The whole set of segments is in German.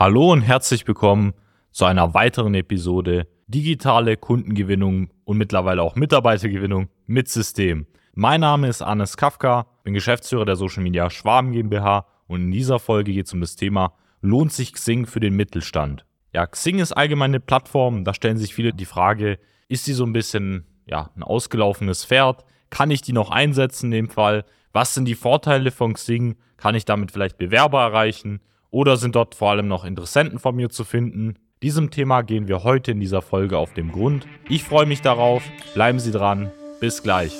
Hallo und herzlich willkommen zu einer weiteren Episode Digitale Kundengewinnung und mittlerweile auch Mitarbeitergewinnung mit System. Mein Name ist Anis Kafka, bin Geschäftsführer der Social Media Schwaben GmbH und in dieser Folge geht es um das Thema Lohnt sich Xing für den Mittelstand? Ja, Xing ist allgemein eine Plattform, da stellen sich viele die Frage, ist sie so ein bisschen ja, ein ausgelaufenes Pferd? Kann ich die noch einsetzen in dem Fall? Was sind die Vorteile von Xing? Kann ich damit vielleicht Bewerber erreichen? Oder sind dort vor allem noch Interessenten von mir zu finden? Diesem Thema gehen wir heute in dieser Folge auf den Grund. Ich freue mich darauf. Bleiben Sie dran. Bis gleich.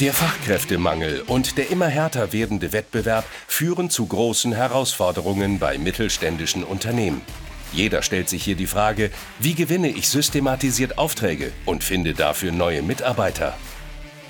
Der Fachkräftemangel und der immer härter werdende Wettbewerb führen zu großen Herausforderungen bei mittelständischen Unternehmen. Jeder stellt sich hier die Frage, wie gewinne ich systematisiert Aufträge und finde dafür neue Mitarbeiter?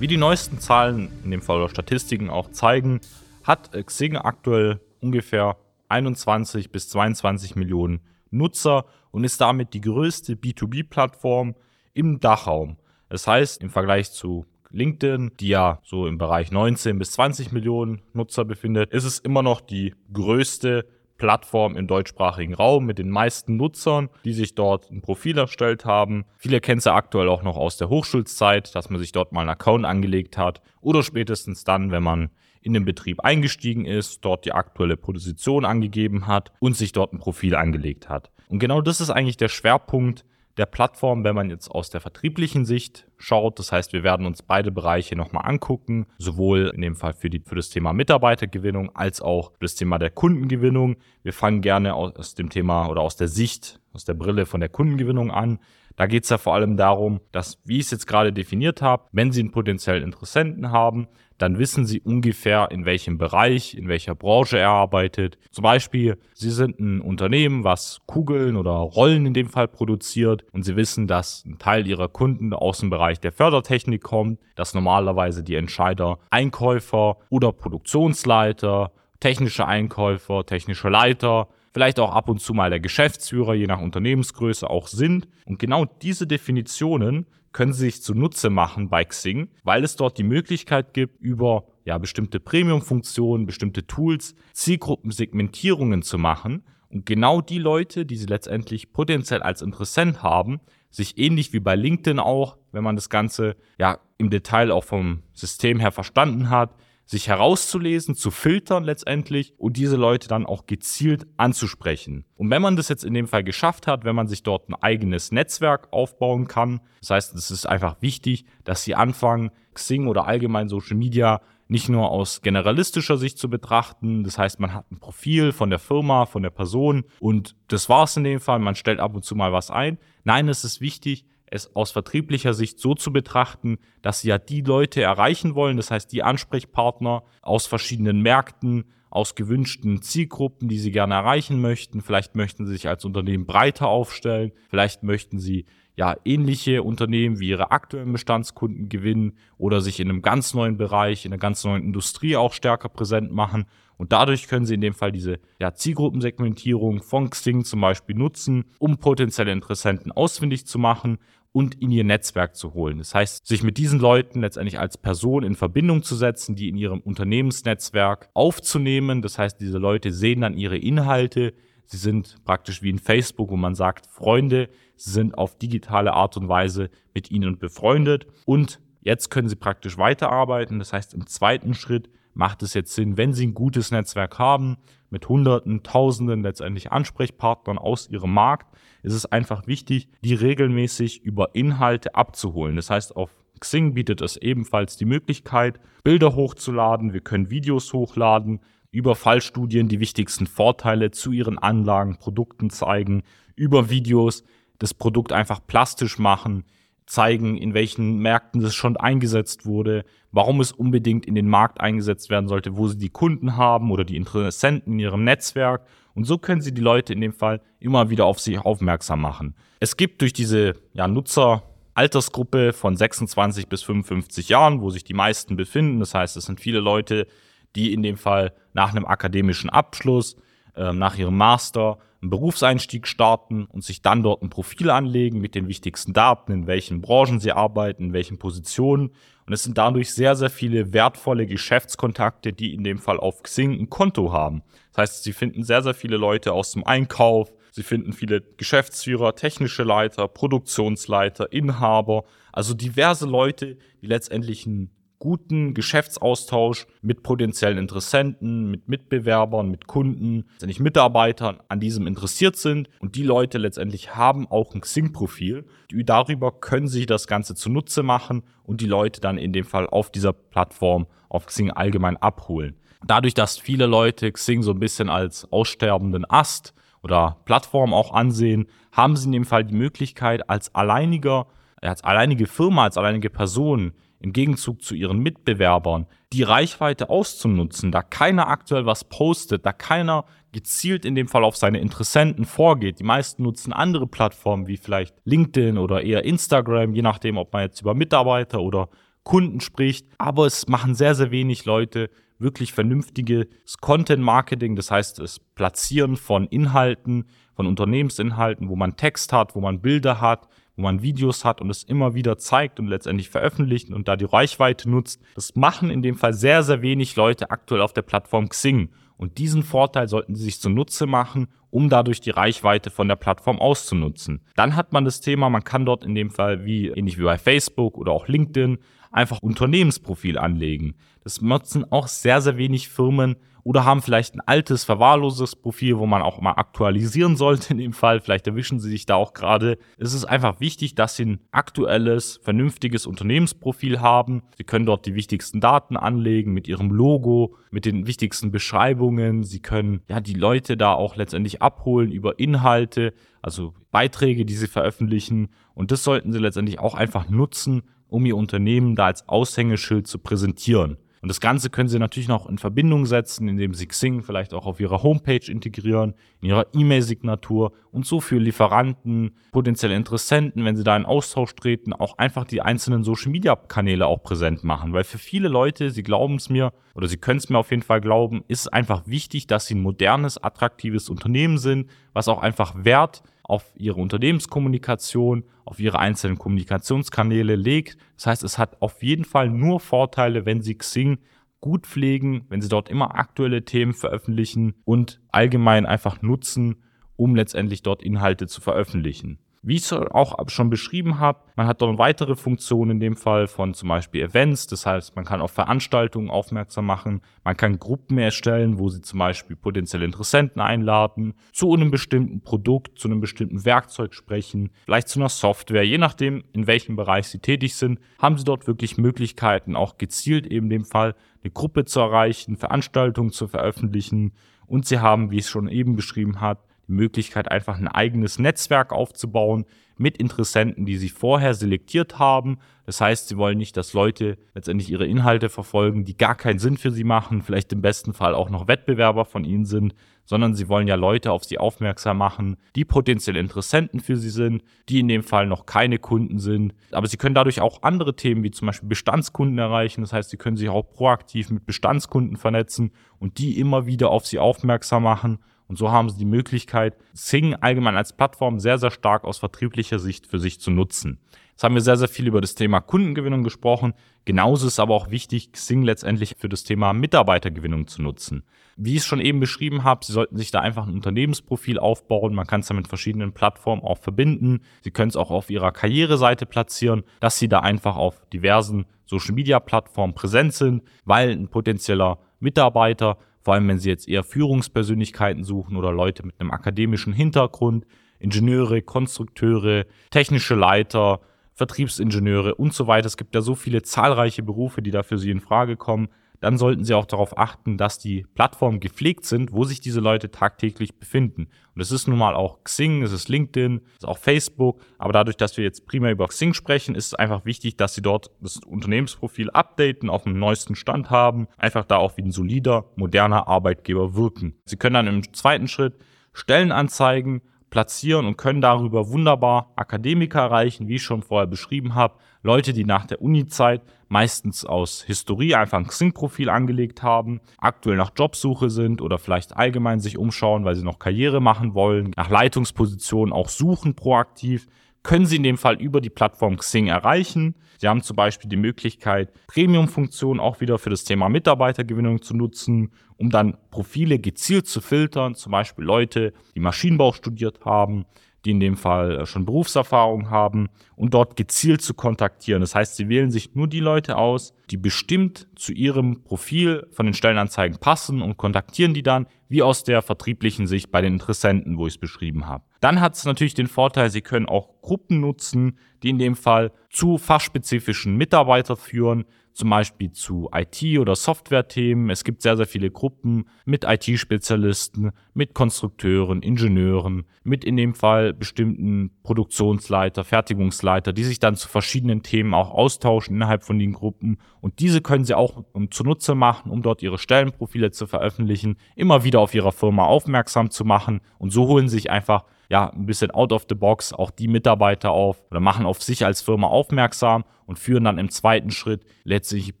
Wie die neuesten Zahlen, in dem Fall oder Statistiken auch zeigen, hat Xing aktuell ungefähr 21 bis 22 Millionen Nutzer und ist damit die größte B2B-Plattform im Dachraum. Das heißt, im Vergleich zu LinkedIn, die ja so im Bereich 19 bis 20 Millionen Nutzer befindet, ist es immer noch die größte Plattform im deutschsprachigen Raum mit den meisten Nutzern, die sich dort ein Profil erstellt haben. Viele kennen es ja aktuell auch noch aus der Hochschulzeit, dass man sich dort mal einen Account angelegt hat oder spätestens dann, wenn man in den Betrieb eingestiegen ist, dort die aktuelle Position angegeben hat und sich dort ein Profil angelegt hat. Und genau das ist eigentlich der Schwerpunkt der Plattform, wenn man jetzt aus der vertrieblichen Sicht schaut. Das heißt, wir werden uns beide Bereiche nochmal angucken, sowohl in dem Fall für, die, für das Thema Mitarbeitergewinnung als auch für das Thema der Kundengewinnung. Wir fangen gerne aus dem Thema oder aus der Sicht, aus der Brille von der Kundengewinnung an. Da geht es ja vor allem darum, dass, wie ich es jetzt gerade definiert habe, wenn Sie einen potenziellen Interessenten haben, dann wissen Sie ungefähr, in welchem Bereich, in welcher Branche er arbeitet. Zum Beispiel, Sie sind ein Unternehmen, was Kugeln oder Rollen in dem Fall produziert und Sie wissen, dass ein Teil Ihrer Kunden aus dem Bereich der Fördertechnik kommt, dass normalerweise die Entscheider Einkäufer oder Produktionsleiter, technische Einkäufer, technische Leiter, vielleicht auch ab und zu mal der Geschäftsführer, je nach Unternehmensgröße auch sind. Und genau diese Definitionen können Sie sich zunutze machen bei Xing, weil es dort die Möglichkeit gibt, über ja, bestimmte Premium-Funktionen, bestimmte Tools, Zielgruppensegmentierungen zu machen und genau die Leute, die Sie letztendlich potenziell als Interessent haben, sich ähnlich wie bei LinkedIn auch, wenn man das Ganze ja im Detail auch vom System her verstanden hat, sich herauszulesen, zu filtern letztendlich und diese Leute dann auch gezielt anzusprechen. Und wenn man das jetzt in dem Fall geschafft hat, wenn man sich dort ein eigenes Netzwerk aufbauen kann, das heißt, es ist einfach wichtig, dass sie anfangen, Xing oder allgemein Social Media nicht nur aus generalistischer Sicht zu betrachten. Das heißt, man hat ein Profil von der Firma, von der Person und das war's in dem Fall. Man stellt ab und zu mal was ein. Nein, es ist wichtig, es aus vertrieblicher Sicht so zu betrachten, dass sie ja die Leute erreichen wollen, das heißt die Ansprechpartner aus verschiedenen Märkten, aus gewünschten Zielgruppen, die sie gerne erreichen möchten. Vielleicht möchten sie sich als Unternehmen breiter aufstellen, vielleicht möchten sie ja ähnliche Unternehmen wie ihre aktuellen Bestandskunden gewinnen oder sich in einem ganz neuen Bereich, in einer ganz neuen Industrie auch stärker präsent machen. Und dadurch können Sie in dem Fall diese ja, Zielgruppensegmentierung von Xing zum Beispiel nutzen, um potenzielle Interessenten ausfindig zu machen und in ihr Netzwerk zu holen. Das heißt, sich mit diesen Leuten letztendlich als Person in Verbindung zu setzen, die in ihrem Unternehmensnetzwerk aufzunehmen. Das heißt, diese Leute sehen dann ihre Inhalte. Sie sind praktisch wie in Facebook, wo man sagt, Freunde, sie sind auf digitale Art und Weise mit ihnen befreundet und jetzt können sie praktisch weiterarbeiten. Das heißt, im zweiten Schritt macht es jetzt Sinn, wenn Sie ein gutes Netzwerk haben, mit Hunderten, Tausenden letztendlich Ansprechpartnern aus Ihrem Markt, ist es einfach wichtig, die regelmäßig über Inhalte abzuholen. Das heißt, auf Xing bietet es ebenfalls die Möglichkeit, Bilder hochzuladen, wir können Videos hochladen, über Fallstudien die wichtigsten Vorteile zu ihren Anlagen, Produkten zeigen, über Videos das Produkt einfach plastisch machen, zeigen, in welchen Märkten es schon eingesetzt wurde, warum es unbedingt in den Markt eingesetzt werden sollte, wo sie die Kunden haben oder die Interessenten in ihrem Netzwerk. Und so können sie die Leute in dem Fall immer wieder auf sich aufmerksam machen. Es gibt durch diese ja, Nutzeraltersgruppe von 26 bis 55 Jahren, wo sich die meisten befinden, das heißt, es sind viele Leute, die in dem Fall nach einem akademischen Abschluss, äh, nach ihrem Master einen Berufseinstieg starten und sich dann dort ein Profil anlegen mit den wichtigsten Daten, in welchen Branchen sie arbeiten, in welchen Positionen. Und es sind dadurch sehr, sehr viele wertvolle Geschäftskontakte, die in dem Fall auf Xing ein Konto haben. Das heißt, sie finden sehr, sehr viele Leute aus dem Einkauf, sie finden viele Geschäftsführer, technische Leiter, Produktionsleiter, Inhaber, also diverse Leute, die letztendlich ein guten Geschäftsaustausch mit potenziellen Interessenten, mit Mitbewerbern, mit Kunden, letztendlich Mitarbeitern an diesem interessiert sind. Und die Leute letztendlich haben auch ein Xing-Profil. Darüber können sich das Ganze zunutze machen und die Leute dann in dem Fall auf dieser Plattform auf Xing allgemein abholen. Dadurch, dass viele Leute Xing so ein bisschen als aussterbenden Ast oder Plattform auch ansehen, haben sie in dem Fall die Möglichkeit, als alleiniger, als alleinige Firma, als alleinige Person im Gegenzug zu ihren Mitbewerbern die Reichweite auszunutzen, da keiner aktuell was postet, da keiner gezielt in dem Fall auf seine Interessenten vorgeht. Die meisten nutzen andere Plattformen wie vielleicht LinkedIn oder eher Instagram, je nachdem, ob man jetzt über Mitarbeiter oder Kunden spricht. Aber es machen sehr, sehr wenig Leute wirklich vernünftiges Content-Marketing, das heißt das Platzieren von Inhalten, von Unternehmensinhalten, wo man Text hat, wo man Bilder hat, wo man Videos hat und es immer wieder zeigt und letztendlich veröffentlicht und da die Reichweite nutzt. Das machen in dem Fall sehr, sehr wenig Leute aktuell auf der Plattform Xing. Und diesen Vorteil sollten sie sich zunutze machen, um dadurch die Reichweite von der Plattform auszunutzen. Dann hat man das Thema, man kann dort in dem Fall wie ähnlich wie bei Facebook oder auch LinkedIn einfach Unternehmensprofil anlegen. Das nutzen auch sehr, sehr wenig Firmen, oder haben vielleicht ein altes, verwahrloses Profil, wo man auch mal aktualisieren sollte in dem Fall. Vielleicht erwischen sie sich da auch gerade. Es ist einfach wichtig, dass sie ein aktuelles, vernünftiges Unternehmensprofil haben. Sie können dort die wichtigsten Daten anlegen mit ihrem Logo, mit den wichtigsten Beschreibungen. Sie können ja die Leute da auch letztendlich abholen über Inhalte, also Beiträge, die sie veröffentlichen. Und das sollten sie letztendlich auch einfach nutzen, um ihr Unternehmen da als Aushängeschild zu präsentieren. Und das Ganze können Sie natürlich noch in Verbindung setzen, indem Sie Xing vielleicht auch auf Ihrer Homepage integrieren, in Ihrer E-Mail-Signatur und so für Lieferanten, potenzielle Interessenten, wenn Sie da in Austausch treten, auch einfach die einzelnen Social-Media-Kanäle auch präsent machen. Weil für viele Leute, Sie glauben es mir oder Sie können es mir auf jeden Fall glauben, ist es einfach wichtig, dass Sie ein modernes, attraktives Unternehmen sind, was auch einfach Wert auf ihre Unternehmenskommunikation, auf ihre einzelnen Kommunikationskanäle legt. Das heißt, es hat auf jeden Fall nur Vorteile, wenn Sie Xing gut pflegen, wenn Sie dort immer aktuelle Themen veröffentlichen und allgemein einfach nutzen, um letztendlich dort Inhalte zu veröffentlichen. Wie ich es auch schon beschrieben habe, man hat dort weitere Funktionen in dem Fall von zum Beispiel Events. Das heißt, man kann auf Veranstaltungen aufmerksam machen. Man kann Gruppen erstellen, wo sie zum Beispiel potenzielle Interessenten einladen, zu einem bestimmten Produkt, zu einem bestimmten Werkzeug sprechen, vielleicht zu einer Software. Je nachdem, in welchem Bereich sie tätig sind, haben sie dort wirklich Möglichkeiten, auch gezielt eben in dem Fall eine Gruppe zu erreichen, Veranstaltungen zu veröffentlichen. Und sie haben, wie ich es schon eben beschrieben habe, Möglichkeit, einfach ein eigenes Netzwerk aufzubauen mit Interessenten, die sie vorher selektiert haben. Das heißt, sie wollen nicht, dass Leute letztendlich ihre Inhalte verfolgen, die gar keinen Sinn für sie machen, vielleicht im besten Fall auch noch Wettbewerber von ihnen sind, sondern sie wollen ja Leute auf sie aufmerksam machen, die potenziell Interessenten für sie sind, die in dem Fall noch keine Kunden sind. Aber sie können dadurch auch andere Themen wie zum Beispiel Bestandskunden erreichen. Das heißt, sie können sich auch proaktiv mit Bestandskunden vernetzen und die immer wieder auf sie aufmerksam machen und so haben sie die Möglichkeit, Sing allgemein als Plattform sehr, sehr stark aus vertrieblicher Sicht für sich zu nutzen. Jetzt haben wir sehr, sehr viel über das Thema Kundengewinnung gesprochen. Genauso ist aber auch wichtig, Xing letztendlich für das Thema Mitarbeitergewinnung zu nutzen. Wie ich es schon eben beschrieben habe, Sie sollten sich da einfach ein Unternehmensprofil aufbauen. Man kann es dann mit verschiedenen Plattformen auch verbinden. Sie können es auch auf Ihrer Karriereseite platzieren, dass Sie da einfach auf diversen Social-Media-Plattformen präsent sind, weil ein potenzieller Mitarbeiter, vor allem wenn Sie jetzt eher Führungspersönlichkeiten suchen oder Leute mit einem akademischen Hintergrund, Ingenieure, Konstrukteure, technische Leiter, Vertriebsingenieure und so weiter. Es gibt ja so viele zahlreiche Berufe, die da für Sie in Frage kommen. Dann sollten Sie auch darauf achten, dass die Plattformen gepflegt sind, wo sich diese Leute tagtäglich befinden. Und es ist nun mal auch Xing, es ist LinkedIn, es ist auch Facebook. Aber dadurch, dass wir jetzt primär über Xing sprechen, ist es einfach wichtig, dass Sie dort das Unternehmensprofil updaten, auf dem neuesten Stand haben, einfach da auch wie ein solider, moderner Arbeitgeber wirken. Sie können dann im zweiten Schritt Stellenanzeigen platzieren und können darüber wunderbar Akademiker erreichen, wie ich schon vorher beschrieben habe. Leute, die nach der Uni-Zeit meistens aus Historie einfach ein Xing-Profil angelegt haben, aktuell nach Jobsuche sind oder vielleicht allgemein sich umschauen, weil sie noch Karriere machen wollen, nach Leitungspositionen auch suchen proaktiv können Sie in dem Fall über die Plattform Xing erreichen. Sie haben zum Beispiel die Möglichkeit, Premium-Funktionen auch wieder für das Thema Mitarbeitergewinnung zu nutzen, um dann Profile gezielt zu filtern, zum Beispiel Leute, die Maschinenbau studiert haben, die in dem Fall äh, schon Berufserfahrung haben und dort gezielt zu kontaktieren. Das heißt, sie wählen sich nur die Leute aus, die bestimmt zu ihrem Profil von den Stellenanzeigen passen und kontaktieren die dann, wie aus der vertrieblichen Sicht bei den Interessenten, wo ich es beschrieben habe. Dann hat es natürlich den Vorteil, Sie können auch Gruppen nutzen, die in dem Fall zu fachspezifischen Mitarbeitern führen, zum Beispiel zu IT- oder Software-Themen. Es gibt sehr, sehr viele Gruppen mit IT-Spezialisten, mit Konstrukteuren, Ingenieuren, mit in dem Fall bestimmten Produktionsleiter, Fertigungsleiter, die sich dann zu verschiedenen Themen auch austauschen innerhalb von den Gruppen. Und diese können sie auch zunutze machen, um dort ihre Stellenprofile zu veröffentlichen, immer wieder auf ihrer Firma aufmerksam zu machen. Und so holen sie sich einfach ja, ein bisschen out of the box auch die Mitarbeiter auf oder machen auf sich als Firma aufmerksam und führen dann im zweiten Schritt letztlich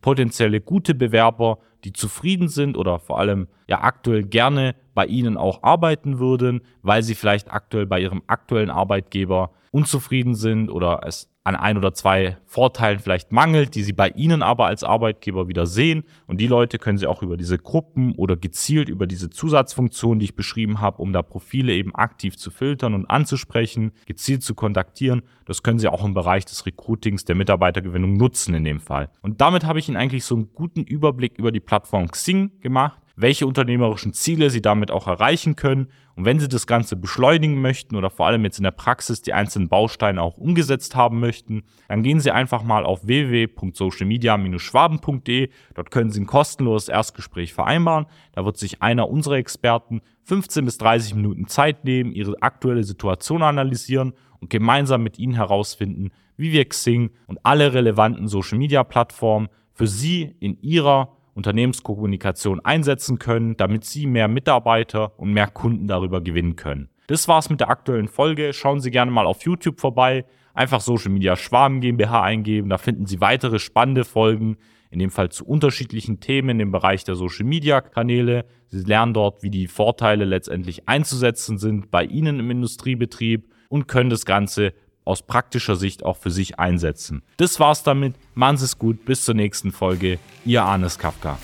potenzielle gute Bewerber, die zufrieden sind oder vor allem ja aktuell gerne bei ihnen auch arbeiten würden, weil sie vielleicht aktuell bei ihrem aktuellen Arbeitgeber unzufrieden sind oder es an ein oder zwei Vorteilen vielleicht mangelt, die sie bei Ihnen aber als Arbeitgeber wieder sehen. Und die Leute können Sie auch über diese Gruppen oder gezielt über diese Zusatzfunktionen, die ich beschrieben habe, um da Profile eben aktiv zu filtern und anzusprechen, gezielt zu kontaktieren. Das können Sie auch im Bereich des Recruitings, der Mitarbeitergewinnung nutzen in dem Fall. Und damit habe ich Ihnen eigentlich so einen guten Überblick über die Plattform Xing gemacht welche unternehmerischen Ziele sie damit auch erreichen können. Und wenn sie das Ganze beschleunigen möchten oder vor allem jetzt in der Praxis die einzelnen Bausteine auch umgesetzt haben möchten, dann gehen Sie einfach mal auf www.socialmedia-schwaben.de. Dort können Sie ein kostenloses Erstgespräch vereinbaren. Da wird sich einer unserer Experten 15 bis 30 Minuten Zeit nehmen, Ihre aktuelle Situation analysieren und gemeinsam mit Ihnen herausfinden, wie wir Xing und alle relevanten Social-Media-Plattformen für Sie in Ihrer Unternehmenskommunikation einsetzen können, damit Sie mehr Mitarbeiter und mehr Kunden darüber gewinnen können. Das war's mit der aktuellen Folge. Schauen Sie gerne mal auf YouTube vorbei. Einfach Social Media Schwaben GmbH eingeben. Da finden Sie weitere spannende Folgen, in dem Fall zu unterschiedlichen Themen im Bereich der Social Media Kanäle. Sie lernen dort, wie die Vorteile letztendlich einzusetzen sind bei Ihnen im Industriebetrieb und können das Ganze aus praktischer Sicht auch für sich einsetzen. Das war's damit. Machen Sie es gut. Bis zur nächsten Folge. Ihr Arnes Kafka.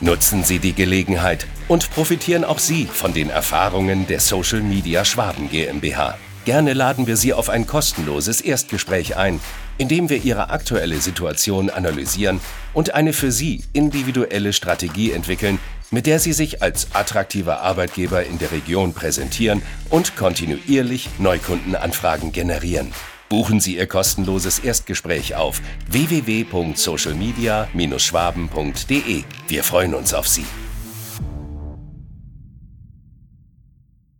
Nutzen Sie die Gelegenheit und profitieren auch Sie von den Erfahrungen der Social Media Schwaben GmbH. Gerne laden wir Sie auf ein kostenloses Erstgespräch ein, in dem wir Ihre aktuelle Situation analysieren und eine für Sie individuelle Strategie entwickeln, mit der Sie sich als attraktiver Arbeitgeber in der Region präsentieren und kontinuierlich Neukundenanfragen generieren. Buchen Sie Ihr kostenloses Erstgespräch auf www.socialmedia-schwaben.de. Wir freuen uns auf Sie.